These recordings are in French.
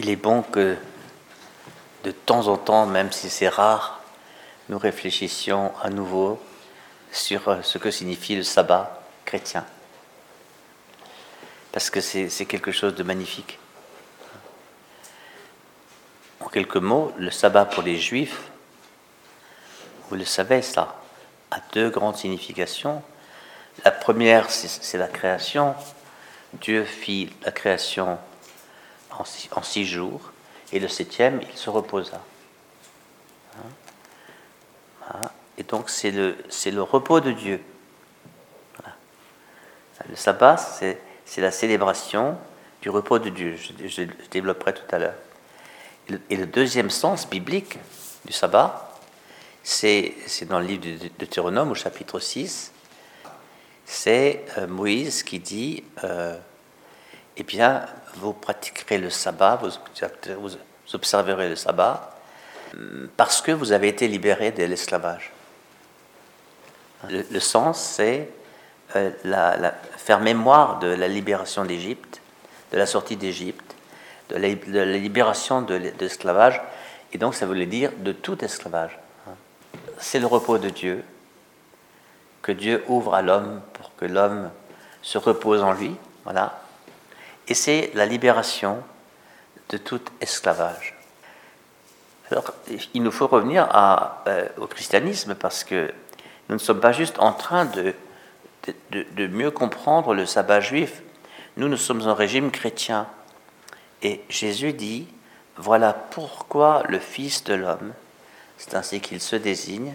il est bon que de temps en temps, même si c'est rare, nous réfléchissions à nouveau sur euh, ce que signifie le sabbat chrétien. Parce que c'est quelque chose de magnifique. En quelques mots, le sabbat pour les juifs, vous le savez ça, a deux grandes significations. La première, c'est la création. Dieu fit la création en six, jours, et le septième, il se reposa. Hein? Et donc, c'est le, le repos de Dieu. Le sabbat, c'est la célébration du repos de Dieu. Je, développerai tout à l'heure. Et, le deuxième sens biblique du sabbat, c'est dans le livre de Deutéronome au chapitre 6. C'est euh, Moïse qui dit euh, Eh bien, vous pratiquerez le sabbat, vous, observerez le sabbat, parce que vous avez été libérés de l'esclavage. Le, sens, c'est euh, faire mémoire de la libération d'Égypte, de la sortie d'Égypte, de, la libération de, l'esclavage, et donc ça voulait dire de tout esclavage. C'est le repos de Dieu, que Dieu ouvre à l'homme pour que l'homme se repose en lui, voilà, et c'est la libération de tout esclavage. Alors, il nous faut revenir euh, au christianisme parce que nous ne sommes pas juste en train de, mieux comprendre le sabbat juif. Nous, nous sommes un régime chrétien. Et Jésus dit, voilà pourquoi le Fils de l'homme, c'est ainsi qu'il se désigne,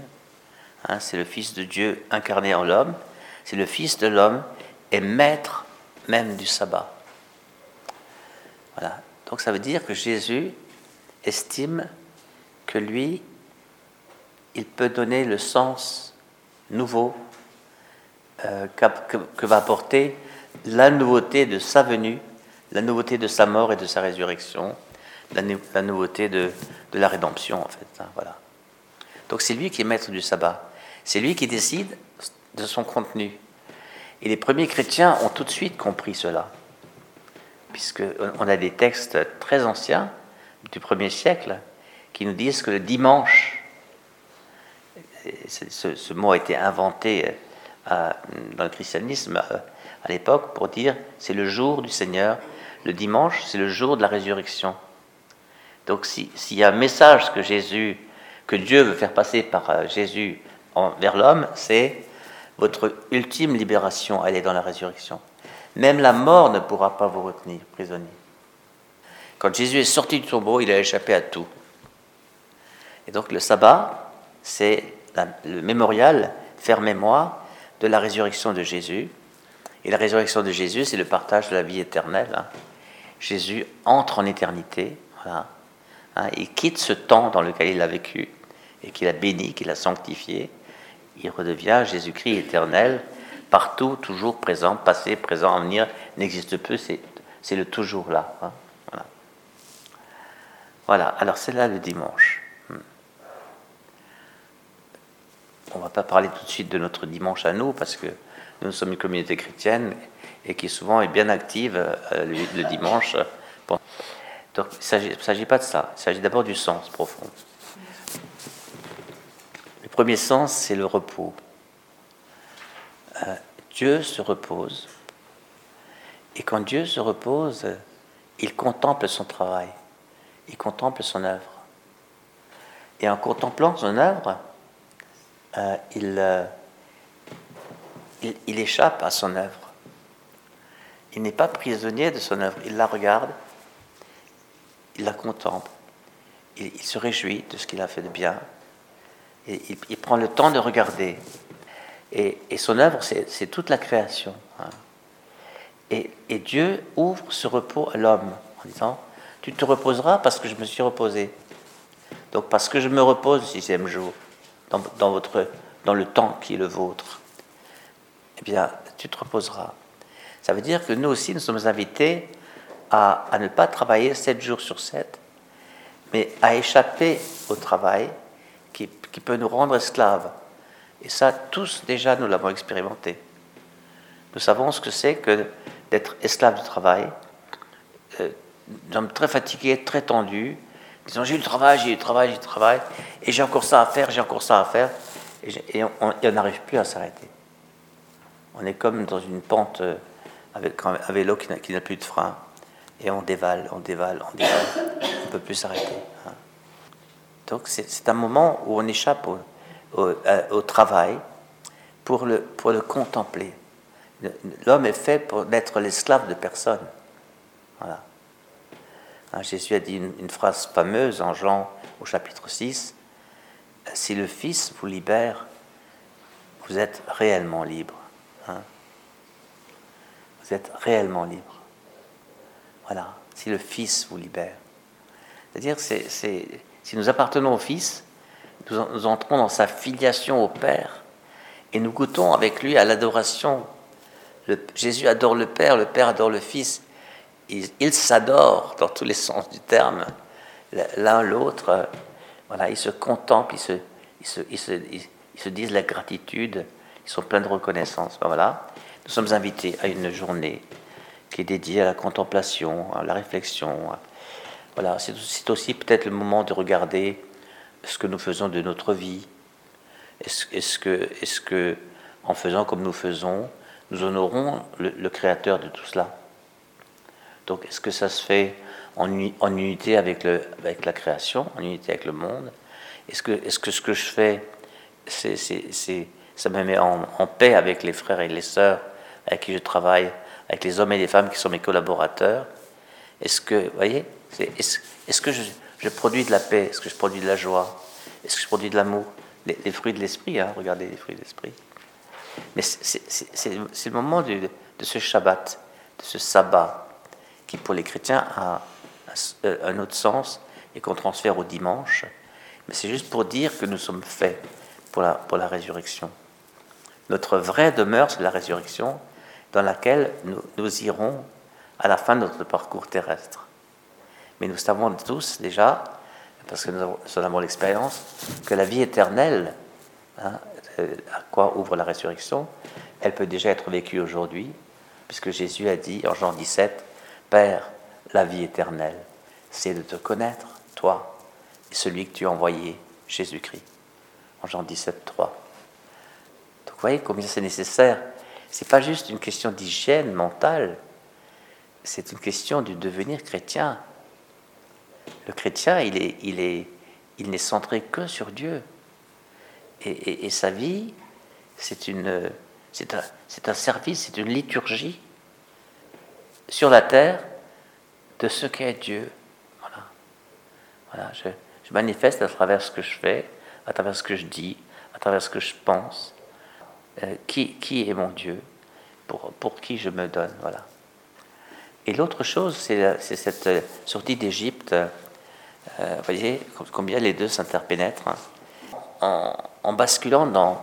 hein, c'est le Fils de Dieu incarné en l'homme, c'est le Fils de l'homme est maître même du sabbat. Donc ça veut dire que Jésus estime que lui, il peut donner le sens nouveau euh, que, va apporter la nouveauté de sa venue, la nouveauté de sa mort et de sa résurrection, la, nouveauté de, la rédemption en fait. Hein, voilà. Donc c'est lui qui est maître du sabbat. C'est lui qui décide de son contenu. Et les premiers chrétiens ont tout de suite compris cela puisqu'on a des textes très anciens du premier siècle qui nous disent que le dimanche, ce, mot a été inventé euh, dans le christianisme euh, à l'époque pour dire c'est le jour du Seigneur, le dimanche c'est le jour de la résurrection. Donc s'il y a un message que Jésus, que Dieu veut faire passer par euh, Jésus vers l'homme, c'est votre ultime libération, elle est dans la résurrection. Même la mort ne pourra pas vous retenir prisonnier. Quand Jésus est sorti du tombeau, il a échappé à tout. Et donc le sabbat, c'est le mémorial, faire mémoire de la résurrection de Jésus. Et la résurrection de Jésus, c'est le partage de la vie éternelle. Hein. Jésus entre en éternité, voilà. Hein, il quitte ce temps dans lequel il a vécu et qu'il a béni, qu'il a sanctifié. Il redevient Jésus-Christ éternel, partout, toujours présent, passé, présent, avenir, n'existe plus, c'est le toujours là. Hein. Voilà. voilà. alors c'est là le dimanche. Hmm. On ne va pas parler tout de suite de notre dimanche à nous, parce que nous sommes une communauté chrétienne et qui souvent est bien active euh, le, dimanche. Donc il ne s'agit pas de ça, il s'agit d'abord du sens profond. Le premier sens, c'est le repos. Euh, Dieu se repose. Et quand Dieu se repose, il contemple son travail, il contemple son œuvre. Et en contemplant son œuvre, euh, euh, il, il, échappe à son œuvre. Il n'est pas prisonnier de son œuvre, il la regarde, il la contemple, il, se réjouit de ce qu'il a fait de bien, et il prend le temps de regarder et, son œuvre, c'est toute la création. Hein. Et, Dieu ouvre ce repos à l'homme en disant, tu te reposeras parce que je me suis reposé. Donc parce que je me repose le sixième jour, dans, le temps qui est le vôtre, eh bien, tu te reposeras. Ça veut dire que nous aussi, nous sommes invités à, ne pas travailler sept jours sur sept, mais à échapper au travail qui peut nous rendre esclaves. Et ça, tous déjà, nous l'avons expérimenté. Nous savons ce que c'est que d'être esclave du travail, euh, des hommes très fatigués, très tendus, disant j'ai du travail, j'ai du travail, j'ai du travail, et j'ai encore ça à faire, j'ai encore ça à faire, et, on n'arrive plus à s'arrêter. On est comme dans une pente euh, avec un vélo qui n'a plus de frein, et on dévale, on dévale, on dévale, on ne peut plus s'arrêter. Hein. Donc c'est un moment où on échappe au, au, travail pour le, pour le contempler. L'homme est fait pour n'être l'esclave de personne. Voilà. Hein, Jésus a dit une, phrase fameuse en Jean au chapitre 6, Si le Fils vous libère, vous êtes réellement libre. Hein. Vous êtes réellement libre. Voilà, si le Fils vous libère. C'est-à-dire, c'est, si nous appartenons au Fils, nous, entrons dans sa filiation au Père et nous goûtons avec lui à l'adoration. Jésus adore le Père, le Père adore le Fils. Ils s'adorent dans tous les sens du terme, l'un l'autre. Voilà, ils se contemplent, ils se, ils se, ils se, disent la gratitude, ils sont pleins de reconnaissance. Ben voilà, nous sommes invités à une journée qui est dédiée à la contemplation, à la réflexion. Voilà, c'est aussi peut-être le moment de regarder ce que nous faisons de notre vie. Est-ce que, est que, en faisant comme nous faisons, nous honorons le, Créateur de tout cela? Donc, est-ce que ça se fait en, unité avec, le, avec, la création, en unité avec le monde? Est-ce que, est que ce que je fais, ça me met en, paix avec les frères et les sœurs avec qui je travaille, avec les hommes et les femmes qui sont mes collaborateurs? Est-ce que, vous voyez, est-ce est que je, je produis de la paix Est-ce que je produis de la joie? Est-ce que je produis de l'amour? Les, fruits de l'esprit, hein, regardez les fruits de l'esprit. Mais c'est le moment de, ce Shabbat, de ce sabbat, qui pour les chrétiens a un autre sens et qu'on transfère au dimanche. Mais c'est juste pour dire que nous sommes faits pour la, résurrection. Notre vraie demeure, c'est la résurrection, dans laquelle nous irons à la fin de notre parcours terrestre. Mais nous savons tous déjà, parce que nous avons, l'expérience, que la vie éternelle, hein, euh, à quoi ouvre la résurrection, elle peut déjà être vécue aujourd'hui, puisque Jésus a dit en Jean 17, Père, la vie éternelle, c'est de te connaître, toi, et celui que tu as envoyé, Jésus-Christ. En Jean 17, 3. Donc vous voyez combien c'est nécessaire. C'est pas juste une question d'hygiène mentale, c'est une question du devenir chrétien. Le chrétien, il est, il est, il n'est centré que sur Dieu. Et, sa vie, c'est une, c'est un, c'est un service, c'est une liturgie sur la terre de ce qu'est Dieu. Voilà. Voilà. Je, je, manifeste à travers ce que je fais, à travers ce que je dis, à travers ce que je pense, euh, qui, qui est mon Dieu, pour, pour qui je me donne. Voilà. Et l'autre chose, c'est, cette sortie d'Égypte vous voyez combien les deux s'interpénètrent hein. en, basculant dans,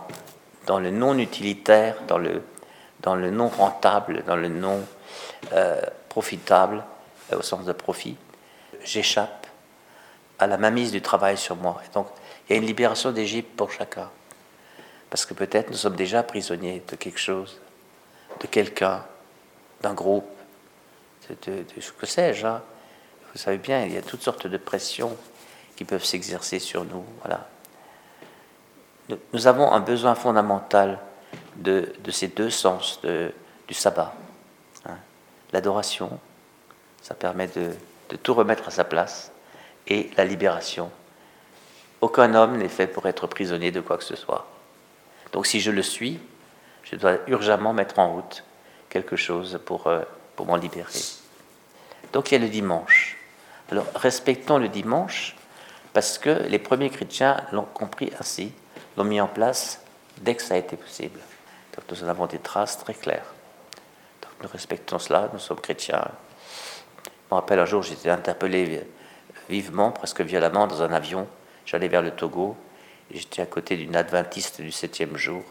dans le non utilitaire, dans le, dans le non rentable, dans le non euh, profitable, euh, au sens de profit, j'échappe à la mainmise du travail sur moi. Et donc, il y a une libération d'Égypte pour chacun. Parce que peut-être nous sommes déjà prisonniers de quelque chose, de quelqu'un, d'un groupe, de, ce que sais-je. Hein. Vous savez bien, il y a toutes sortes de pressions qui peuvent s'exercer sur nous. Voilà. Nous avons un besoin fondamental de, ces deux sens du sabbat. Hein. L'adoration, ça permet de, tout remettre à sa place, et la libération. Aucun homme n'est fait pour être prisonnier de quoi que ce soit. Donc si je le suis, je dois urgemment mettre en route quelque chose pour, euh, pour m'en libérer. Donc il y a le dimanche. Alors respectons le dimanche parce que les premiers chrétiens l'ont compris ainsi, l'ont mis en place dès que ça a été possible. Donc nous en avons des traces très claires. Donc nous respectons cela, nous sommes chrétiens. Je me rappelle un jour, j'étais interpellé vivement, presque violemment, dans un avion. J'allais vers le Togo j'étais à côté d'une adventiste du septième jour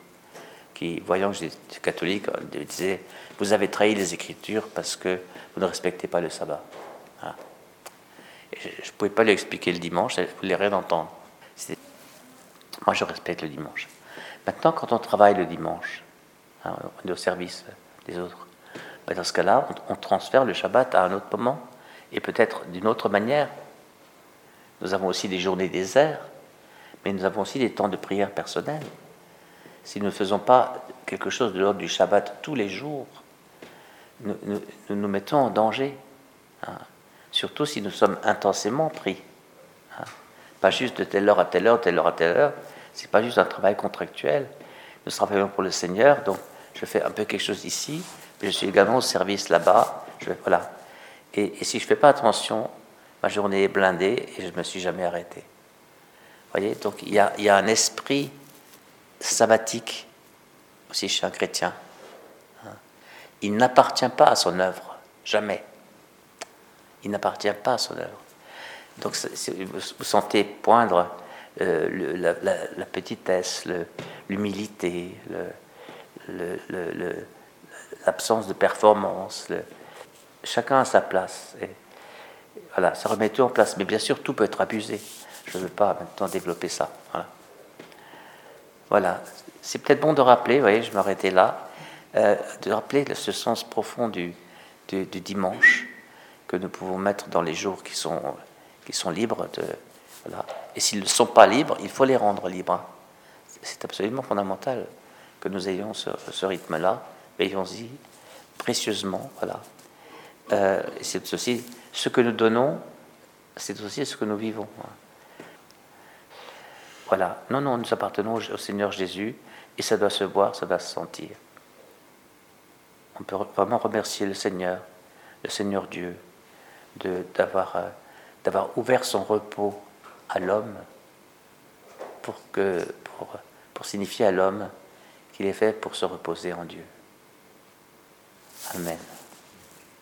qui, voyant que j'étais catholique, disait Vous avez trahi les Écritures parce que vous ne respectez pas le sabbat. Hein je ne pouvais pas lui expliquer le dimanche, elle voulait rien entendre. Moi, je respecte le dimanche. Maintenant, quand on travaille le dimanche, hein, on est au service des autres, ben, dans ce cas-là, on, transfère le Shabbat à un autre moment Et peut-être d'une autre manière. Nous avons aussi des journées déserts, mais nous avons aussi des temps de prière personnelle. Si nous ne faisons pas quelque chose de l'ordre du Shabbat tous les jours, nous nous, mettons en danger. Hein. Surtout si nous sommes intensément pris. Hein. Pas juste de telle heure à telle heure, telle heure à telle heure. C'est pas juste un travail contractuel. Nous travaillons pour le Seigneur, donc je fais un peu quelque chose ici, mais je suis également au service là-bas. Voilà. Et, si je fais pas attention, ma journée est blindée et je ne me suis jamais arrêté. voyez, donc il y a, y a un esprit sabbatique aussi chez un chrétien. Hein. Il n'appartient pas à son œuvre, jamais. Il n'appartient pas à son œuvre. Donc vous sentez poindre euh, la, petitesse, l'humilité, l'absence de performance. chacun a sa place. Et voilà, ça remet tout en place. Mais bien sûr, tout peut être abusé. Je ne veux pas maintenant développer ça. Voilà. C'est peut-être bon de rappeler, voyez, je m'arrêtais là, euh, de rappeler ce sens profond du, dimanche que nous pouvons mettre dans les jours qui sont, qui sont libres. De, voilà. Et s'ils ne sont pas libres, il faut les rendre libres. C'est absolument fondamental que nous ayons ce, rythme-là. Veillons-y précieusement. Voilà. Euh, c'est aussi ce que nous donnons, c'est aussi ce que nous vivons. Voilà. Non, non, nous appartenons au Seigneur Jésus et ça doit se voir, ça doit se sentir. On peut vraiment remercier le Seigneur, le Seigneur Dieu, d'avoir euh, d'avoir ouvert son repos à l'homme pour, pour signifier à l'homme qu'il est fait pour se reposer en Dieu. Amen.